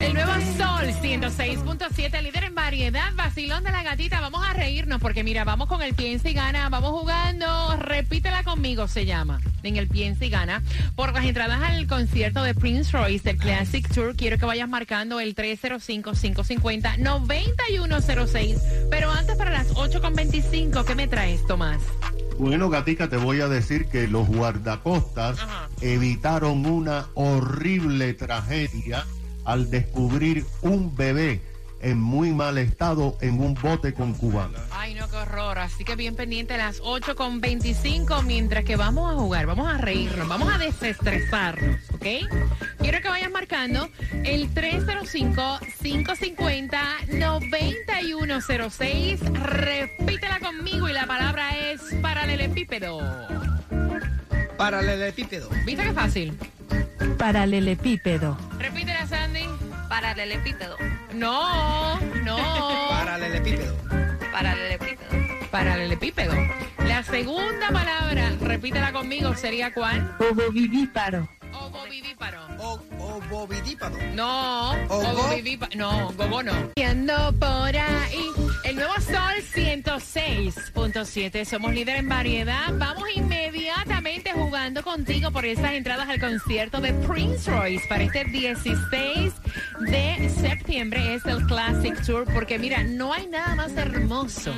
El nuevo Sol 106.7, líder en variedad, vacilón de la gatita. Vamos a reírnos porque mira, vamos con el piensa y gana, vamos jugando, repítela conmigo se llama, en el piensa y gana. Por las entradas al concierto de Prince Royce del Classic Tour, quiero que vayas marcando el 305-550-9106. Pero antes para las 8.25, ¿qué me traes, Tomás? Bueno, Gatica, te voy a decir que los guardacostas evitaron una horrible tragedia al descubrir un bebé en muy mal estado en un bote con cubano. Ay, no, qué horror. Así que bien pendiente a las 8 con 25 mientras que vamos a jugar, vamos a reírnos, vamos a desestresarnos, ¿ok? Quiero que vayas marcando el 305-550-9106. Repítela conmigo y la palabra es paralelepípedo. Paralelepípedo. ¿Viste qué fácil? Paralelepípedo. Repítela, Sandy. Paralelepípedo. No, no. Paralelepípedo. Paralelepípedo. Paralelepípedo. La segunda palabra, repítela conmigo, sería cuál? Ovovivíparo. Ovovivíparo. O, ovovidípado. No, ovovivíparo. No, gogo no. Y ando por ahí. El nuevo Sol 106.7. Somos líder en variedad. Vamos inmediatamente jugando contigo por esas entradas al concierto de Prince Royce para este 16 de septiembre. Es el Classic Tour. Porque mira, no hay nada más hermoso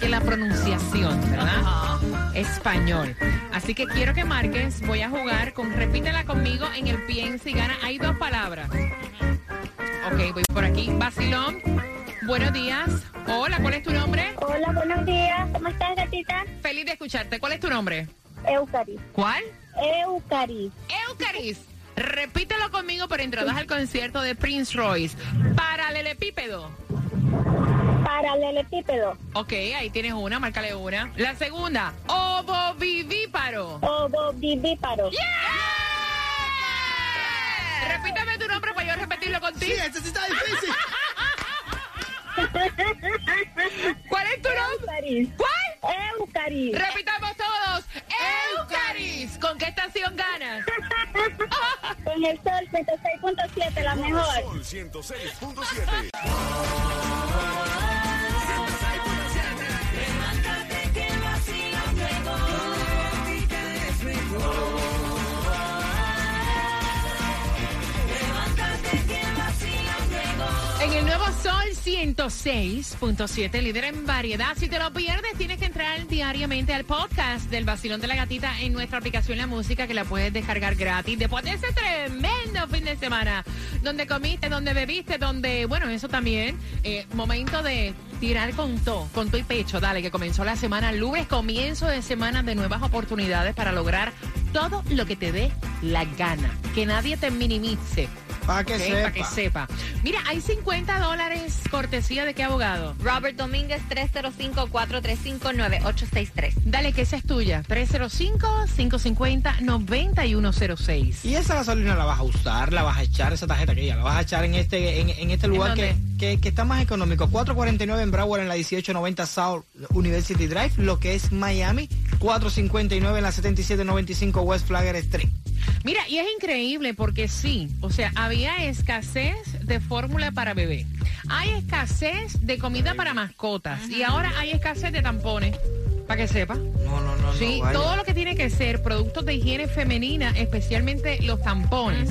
que la pronunciación, ¿verdad? Español. Así que quiero que marques. Voy a jugar con repítela conmigo en el piensa y gana. Hay dos palabras. Ok, voy por aquí. Basilón. Buenos días. Hola, ¿cuál es tu nombre? Hola, buenos días. ¿Cómo estás, gatita? Feliz de escucharte. ¿Cuál es tu nombre? Eucaris. ¿Cuál? Eucaris. Eucaris. Repítelo conmigo por entradas al concierto de Prince Royce. Paralelepípedo. Paralelepípedo. Ok, ahí tienes una, márcale una. La segunda, ovovivíparo. Ovovivíparo. Repítame tu nombre para yo repetirlo Sí, contigo. este sí está difícil. ¿Cuál es tu nombre? ¿Cuál? Eucaris. Repitamos todos. Eucaris. ¿Con qué estación ganas? Con el sol 106.7, la mejor. Sol 106.7. 106.7, líder en variedad. Si te lo pierdes, tienes que entrar diariamente al podcast del Vacilón de la Gatita en nuestra aplicación La Música, que la puedes descargar gratis. Después de ese tremendo fin de semana, donde comiste, donde bebiste, donde, bueno, eso también, eh, momento de tirar con todo, con todo y pecho. Dale, que comenzó la semana lunes, comienzo de semana de nuevas oportunidades para lograr todo lo que te dé la gana. Que nadie te minimice. Para que Ok, sepa. Para que sepa. Mira, hay 50 dólares cortesía de qué abogado. Robert Domínguez 305-435-9863. Dale, que esa es tuya. 305-550-9106. Y esa gasolina la vas a usar, la vas a echar, esa tarjeta que ya la vas a echar en este, en, en este lugar que, dónde? que, que está más económico. 449 en Broward en la 1890 South University Drive, lo que es Miami. 459 en la 7795 West Flagger Street. Mira, y es increíble porque sí, o sea, había escasez de fórmula para bebé. Hay escasez de comida para mascotas. Y ahora hay escasez de tampones. Para que sepa. No, no, no. Sí, no, todo lo que tiene que ser productos de higiene femenina, especialmente los tampones,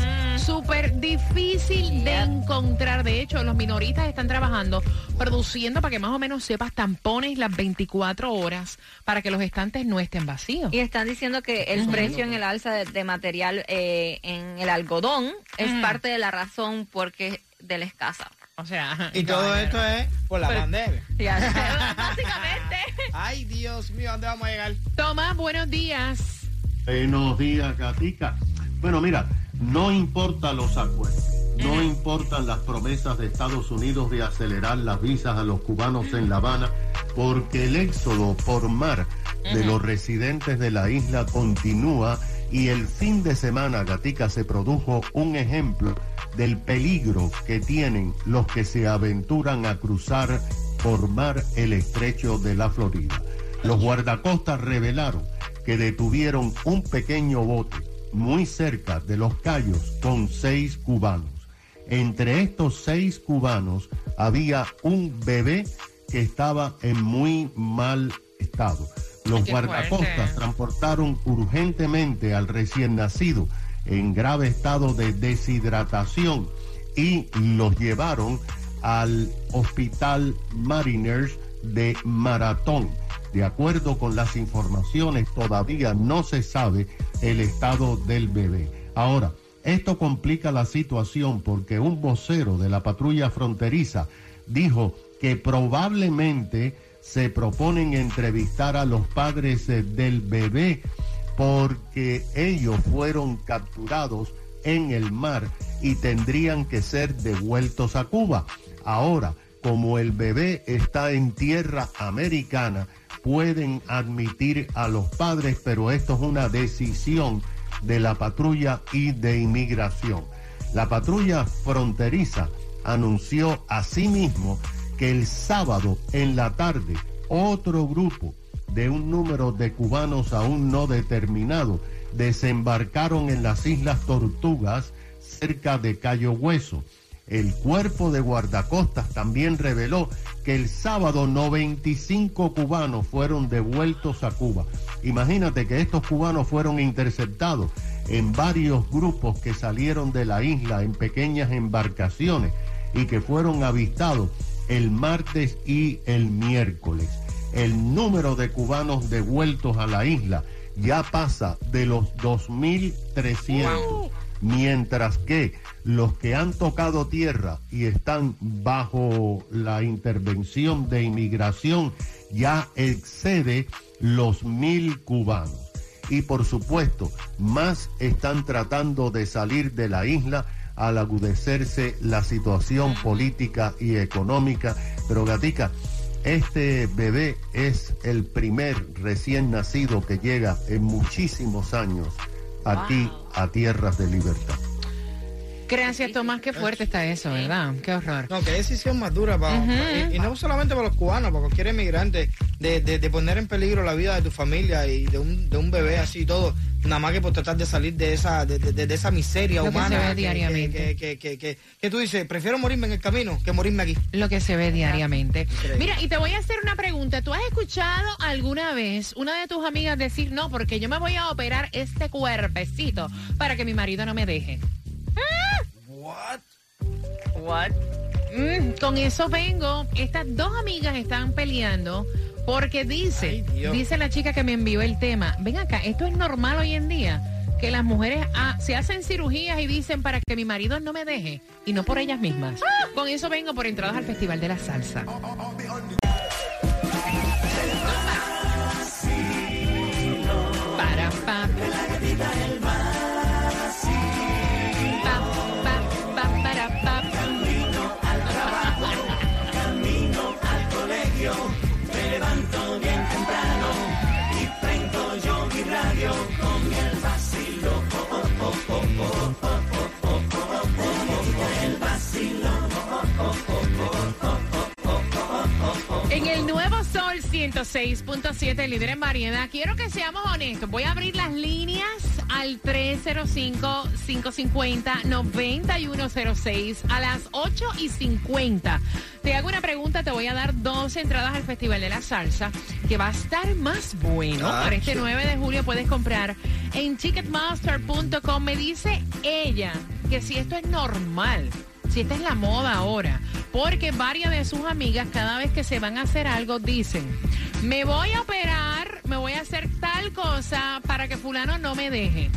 difícil de encontrar. De hecho, los minoristas están trabajando, produciendo para que más o menos sepas tampones las 24 horas para que los estantes no estén vacíos. Y están diciendo que el precio en el alza de, de material eh, en el algodón es Ujú. parte de la razón porque de la escasa. O sea, Y todo esto es por la Pero- pandemia. Ya, básicamente. Ay, Dios mío, ¿a dónde vamos a llegar? Tomás, buenos días. Buenos días, Gatica. Bueno, mira, no importa los acuerdos, no importan las promesas de Estados Unidos de acelerar las visas a los cubanos en La Habana, porque el éxodo por mar de los residentes de la isla continúa Y el fin de semana, Gatica, se produjo un ejemplo del peligro que tienen los que se aventuran a cruzar por mar el estrecho de la Florida. Los guardacostas revelaron que detuvieron un pequeño bote muy cerca de los Cayos con seis cubanos. Entre estos seis cubanos había un bebé que estaba en muy mal estado. Los guardacostas transportaron urgentemente al recién nacido en grave estado de deshidratación y los llevaron al Hospital Mariners de Maratón. De acuerdo con las informaciones, todavía no se sabe el estado del bebé. Ahora, esto complica la situación porque un vocero de la patrulla fronteriza dijo que probablemente se proponen entrevistar a los padres eh, del bebé porque ellos fueron capturados en el mar y tendrían que ser devueltos a Cuba. Ahora, como el bebé está en tierra americana, pueden admitir a los padres, pero esto es una decisión de la patrulla y de inmigración. La patrulla fronteriza anunció asimismo que el sábado en la tarde otro grupo de un número de cubanos aún no determinado desembarcaron en las Islas Tortugas cerca de Cayo Hueso. El cuerpo de guardacostas también reveló que el sábado 95 cubanos fueron devueltos a Cuba. Imagínate que estos cubanos fueron interceptados en varios grupos que salieron de la isla en pequeñas embarcaciones y que fueron avistados el martes y el miércoles. El número de cubanos devueltos a la isla ya pasa de los 2.300 mientras que los que han tocado tierra y están bajo la intervención de inmigración ya excede los mil cubanos. Y por supuesto, más están tratando de salir de la isla al agudecerse la situación política y económica. Pero Gatica, este bebé es el primer recién nacido que llega en muchísimos años aquí a tierras de libertad. Gracias, Tomás. Qué fuerte está eso, ¿verdad? Qué horror. No, qué decisión más dura para, y, y no solamente para los cubanos, para cualquier inmigrante, de, de- de poner en peligro la vida de tu familia y de un, de un bebé así y todo, nada más que por tratar de salir de esa, de, de- de esa miseria Lo que humana. se ve que- diariamente. Que, que, que, que- que tú dices, prefiero morirme en el camino que morirme aquí. Lo que se ve diariamente. Mira, y te voy a hacer una pregunta. ¿Tú has escuchado alguna vez una de tus amigas decir, no, porque yo me voy a operar este cuerpecito para que mi marido no me deje? What? Mm, con eso vengo. Estas dos amigas están peleando porque dice, Ay, dice la chica que me envió el tema, ven acá, esto es normal hoy en día, que las mujeres se hacen cirugías y dicen para que mi marido no me deje y no por ellas mismas. Con eso vengo por entradas al Festival de la Salsa. Para, pa. 106.7, líder en variedad, quiero que seamos honestos. Voy a abrir las líneas al 305-550-9106 a las 8 y 50. Te hago una pregunta, te voy a dar dos entradas al Festival de la Salsa, que va a estar más bueno. Ah, Para este sí. 9 de julio puedes comprar en ticketmaster.com. Me dice ella que si esto es normal si esta es la moda ahora, porque varias de sus amigas cada vez que se van a hacer algo dicen, me voy a operar, me voy a hacer tal cosa para que fulano no me deje,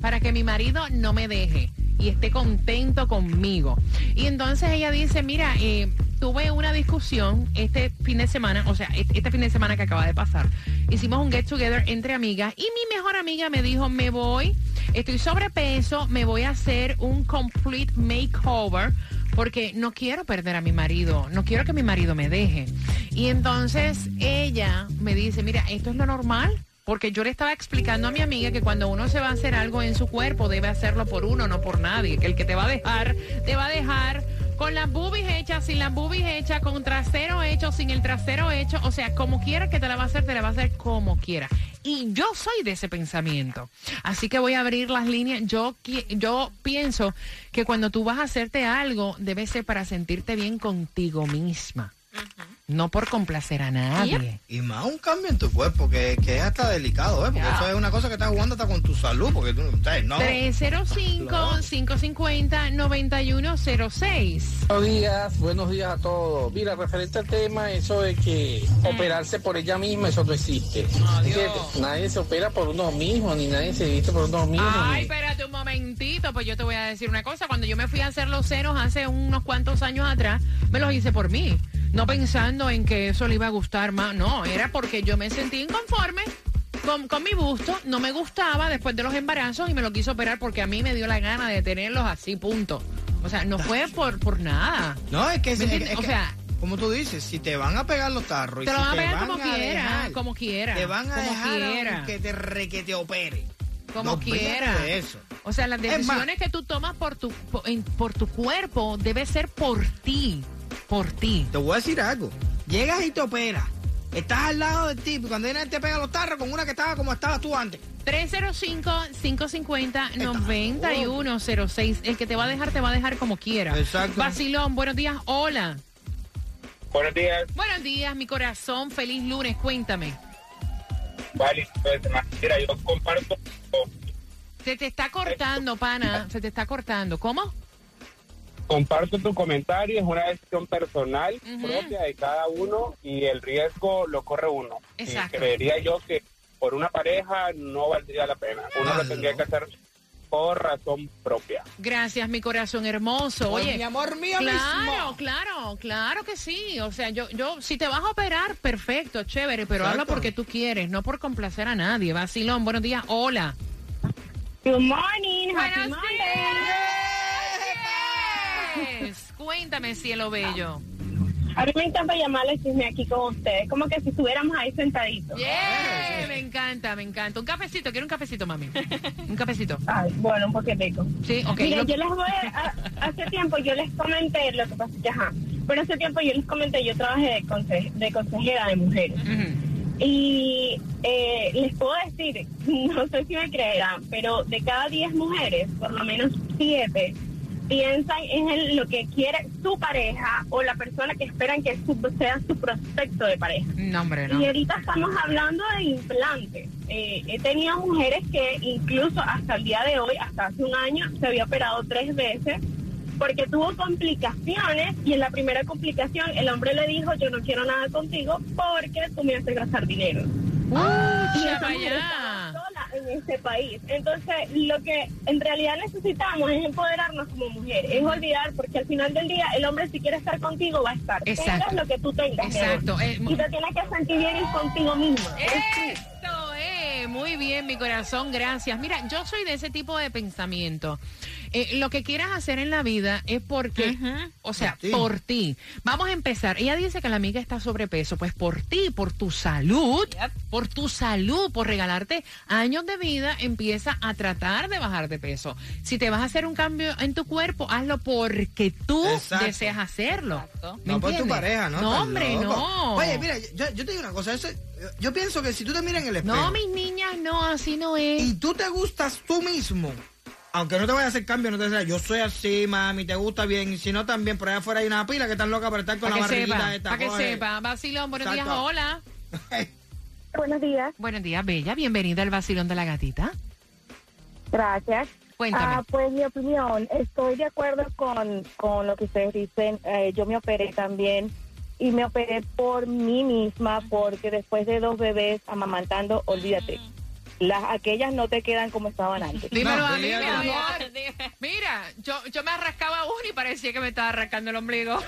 para que mi marido no me deje y esté contento conmigo. Y entonces ella dice, mira, eh, tuve una discusión este fin de semana, o sea, este este fin de semana que acaba de pasar. Hicimos un get together entre amigas y mi mejor amiga me dijo, me voy, estoy sobrepeso, me voy a hacer un complete makeover porque no quiero perder a mi marido, no quiero que mi marido me deje. Y entonces ella me dice, mira, esto es lo normal. Porque yo le estaba explicando a mi amiga que cuando uno se va a hacer algo en su cuerpo, debe hacerlo por uno, no por nadie. Que el que te va a dejar, te va a dejar con las boobies hechas, sin las boobies hechas, con trasero hecho, sin el trasero hecho. O sea, como quiera que te la va a hacer, te la va a hacer como quiera. Y yo soy de ese pensamiento. Así que voy a abrir las líneas. Yo, yo pienso que cuando tú vas a hacerte algo, debe ser para sentirte bien contigo misma. No por complacer a nadie. Y más un cambio en tu cuerpo, que, que es hasta delicado, ¿eh? Porque eso es una cosa que estás jugando hasta con tu salud, porque tú, no. 305-550-9106. Buenos días, buenos días a todos. Mira, referente al tema, eso de que operarse por ella misma, eso no existe. Nadie se opera por uno mismo, ni nadie se viste por uno mismo. Ay, ni- espérate un momentito, pues yo te voy a decir una cosa. Cuando yo me fui a hacer los senos hace unos cuantos años atrás, me los hice por mí. No pensando en que eso le iba a gustar más. No, era porque yo me sentí inconforme con, con mi busto. No me gustaba después de los embarazos y me lo quiso operar porque a mí me dio la gana de tenerlos así, punto. O sea, no fue por, por nada. No, es que, O que, sea- como tú dices, si te van a pegar los tarros y Te lo si van a pegar van como a quiera, dejar, como quiera. te van a como dejar quiera. que te re que te opere. Como No, quiera. de eso. O sea, las más- decisiones que tú tomas por tu, por, en- por tu cuerpo debe ser por ti. Por ti. Te voy a decir algo. Llegas y te operas. Estás al lado del tipo y cuando viene te pega los tarros con una que estaba como estabas tú antes. 305-550-9106. El que te va a dejar, te va a dejar como quiera. Exacto. Vacilón, buenos días. Hola. Buenos días, Buenos días, mi corazón. Feliz lunes. Cuéntame. vale. Pues, mira, yo comparto, Se te está cortando, pana. Se te está cortando. ¿Cómo? Comparto tu comentario, es una decisión personal propia de cada uno y el riesgo lo corre uno. Exacto. Y creería yo que por una pareja no valdría la pena. Uno lo tendría no. que hacer por razón propia. Gracias, mi corazón hermoso. Por Oye, mi amor mío claro, mismo. claro, claro que sí. O sea, yo, yo, si te vas a operar, perfecto, chévere, pero Exacto. habla porque tú quieres, no por complacer a nadie. Vacilón, buenos días. Hola. Good morning, happy Buenos Monday. Días. Cuéntame, cielo bello. A mí me encanta llamarles chisme aquí con ustedes, como que si estuviéramos ahí sentaditos. Yeah, me encanta, me encanta. Un cafecito, quiero un cafecito, mami. Un cafecito. Ay, bueno, un poquetico. Sí, ok. Mira, lo- yo les voy a, hace tiempo yo les comenté, lo que pasa es que, ajá, pero hace tiempo yo les comenté, yo trabajé de, conse- de consejera de mujeres. Y eh, les puedo decir, no sé si me creerán, pero de cada 10 mujeres, por lo menos 7 piensan en el- lo que quiere su pareja o la persona que esperan que su- sea su prospecto de pareja. No, hombre, no. Y ahorita estamos hablando de implantes. Eh, he tenido mujeres que incluso hasta el día de hoy, hasta hace un año, se había operado tres veces porque tuvo complicaciones y en la primera complicación el hombre le dijo yo no quiero nada contigo porque tú me haces gastar dinero. Uh, Y en este país. Entonces, lo que en realidad necesitamos es empoderarnos como mujer, es olvidar, porque al final del día el hombre si quiere estar contigo va a estar. Exacto. Tengas lo que tú tengas. Exacto. Eh, Y te tienes que sentir bien contigo misma. Tú. Esto es muy bien, mi corazón, gracias. Mira, yo soy de ese tipo de pensamiento. Eh, lo que quieras hacer en la vida es porque, o sea, Por ti. por ti. Vamos a empezar. Ella dice que la amiga está sobrepeso, pues por ti, por tu salud, por tu salud, por regalarte años de vida, empieza a tratar de bajar de peso. Si te vas a hacer un cambio en tu cuerpo, hazlo porque tú Exacto. deseas hacerlo. Exacto. ¿Me No por tu entiendes? pareja, ¿no? No, hombre, loco. no. Oye, mira, yo, yo te digo una cosa. eso- yo, yo pienso que si tú te miras en el espejo No, mis niñas, no, así no es. y tú te gustas tú mismo, aunque no te vaya a hacer cambio, no te digas, yo soy así, mami, te gusta bien. Y si no, también por allá afuera hay una pila que están locas para estar con la barriguita sepa, esta. para que sepa. Vacilón, buenos días, hola. Buenos días, Buenos días, Bella. Bienvenida al vacilón de la gatita. gracias. Cuéntame. Ah, pues mi opinión, estoy de acuerdo con, con lo que ustedes dicen. Eh, yo me operé también y me operé por mí misma porque después de dos bebés amamantando, olvídate, las aquellas no te quedan como estaban antes. Dímelo No, a mí, mi amor. Mira, yo, yo me arrascaba uno y parecía que me estaba arrancando el ombligo.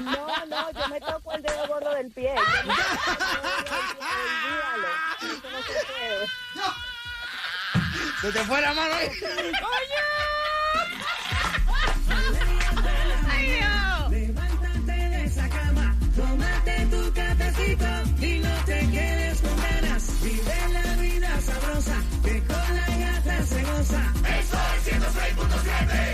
No, no, yo me toco el dedo gordo del pie. Yo me el dedo no. Se te fue la mano ahí. Oye, Sol 106.7